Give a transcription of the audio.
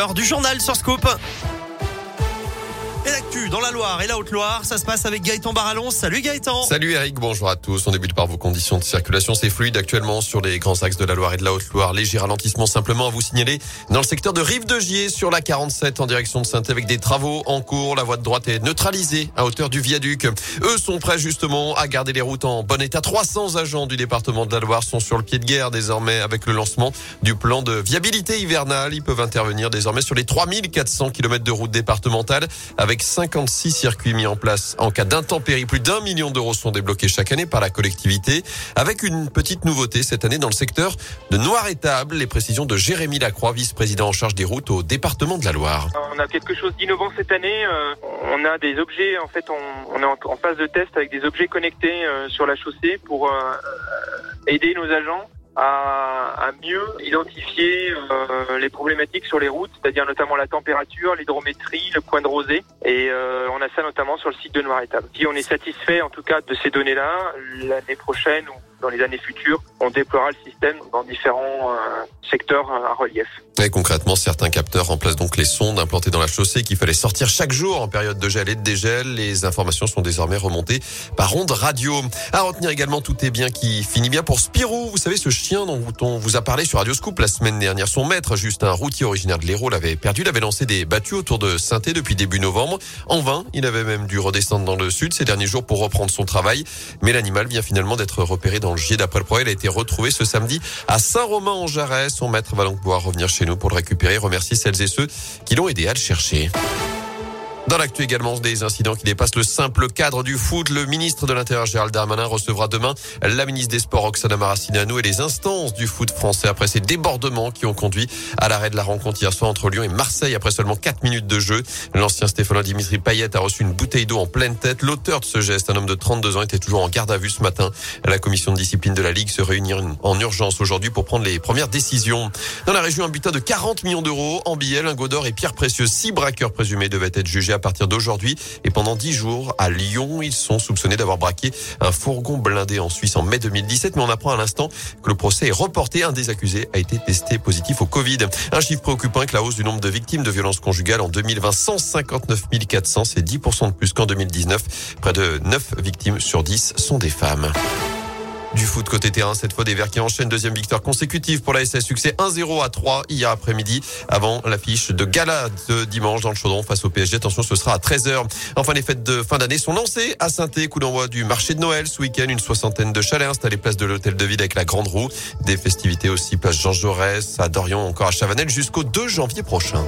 Heure du journal sur Scoop. Et l'actu dans la Loire et la Haute-Loire, ça se passe avec Gaëtan Barallon. Salut Gaëtan. Salut Eric, bonjour à tous. On débute par vos conditions de circulation. C'est fluide actuellement sur les grands axes de la Loire et de la Haute-Loire. Léger ralentissement simplement à vous signaler dans le secteur de Rive de Gier sur la 47 en direction de saint avec des travaux en cours. La voie de droite est neutralisée à hauteur du viaduc. Eux sont prêts justement à garder les routes en bon état. 300 agents du département de la Loire sont sur le pied de guerre désormais avec le lancement du plan de viabilité hivernale. Ils peuvent intervenir désormais sur les 3400 km de routes départementales avec 56 circuits mis en place en cas d'intempérie. Plus d'un million d'euros sont débloqués chaque année par la collectivité avec une petite nouveauté cette année dans le secteur de Noir-Étable. Les précisions de Jérémy Lacroix, vice-président en charge des routes au département de la Loire. On a quelque chose d'innovant cette année. Euh, on a des objets, en fait, on, est en, phase de test avec des objets connectés euh, sur la chaussée pour euh, aider nos agents à, mieux identifier euh, les problématiques sur les routes, c'est-à-dire notamment la température, l'hydrométrie, le point de rosée. Et euh, on a ça notamment sur le site de Noir-Étable. Si on est satisfait en tout cas de ces données-là, l'année prochaine ou dans les années futures, on déploiera le système dans différents euh, secteurs à relief. Et concrètement, certains capteurs remplacent donc les sondes implantées dans la chaussée qu'il fallait sortir chaque jour en période de gel et de dégel. Les informations sont désormais remontées par onde radio. À retenir également, tout est bien qui finit bien pour Spirou. Vous savez, ce chien dont on vous a parlé sur Radio Scoop la semaine dernière. Son maître, juste un routier originaire de l'Hérault, l'avait perdu. Il avait lancé des battues autour de saint depuis début novembre. En vain, il avait même dû redescendre dans le sud ces derniers jours pour reprendre son travail. Mais l'animal vient finalement d'être repéré dans le gier. D'après le progrès, il a été retrouvé ce samedi à Saint-Romain-en-Jarret. Son maître va donc pouvoir revenir chez nous pour le récupérer. Remercie celles et ceux qui l'ont aidé à le chercher. Dans l'actu également, des incidents qui dépassent le simple cadre du foot. Le ministre de l'Intérieur Gérald Darmanin recevra demain la ministre des Sports Oksana Maracineanu et les instances du foot français après ces débordements qui ont conduit à l'arrêt de la rencontre hier soir entre Lyon et Marseille après seulement 4 minutes de jeu. L'ancien Stéphanois Dimitri Payet a reçu une bouteille d'eau en pleine tête. L'auteur de ce geste, un homme de 32 ans, était toujours en garde à vue ce matin. La commission de discipline de la Ligue se réunit en urgence aujourd'hui pour prendre les premières décisions. Dans la région, un butin de 40 millions d'euros en billets, lingots d'or et pierres précieuses. Six braqueurs présumés devaient être jugés à partir d'aujourd'hui. Et pendant dix jours, à Lyon, ils sont soupçonnés d'avoir braqué un fourgon blindé en Suisse en mai 2017. Mais on apprend à l'instant que le procès est reporté. Un des accusés a été testé positif au Covid. Un chiffre préoccupant avec la hausse du nombre de victimes de violences conjugales en 2020. 159 400, c'est 10% de plus qu'en 2019. Près de 9 victimes sur 10 sont des femmes. Du foot côté terrain, cette fois des Verts qui enchaînent deuxième victoire consécutive pour la SS. Succès 1-0 à 3 hier après-midi avant l'affiche de gala de dimanche dans le chaudron face au PSG. Attention, ce sera à 13h. Enfin, les fêtes de fin d'année sont lancées à saint coup d'envoi du marché de Noël ce week-end. Une soixantaine de chalets installés place de l'hôtel de ville avec la grande roue. Des festivités aussi place Georges Jaurès, à Dorion, encore à Chavanel jusqu'au 2 janvier prochain.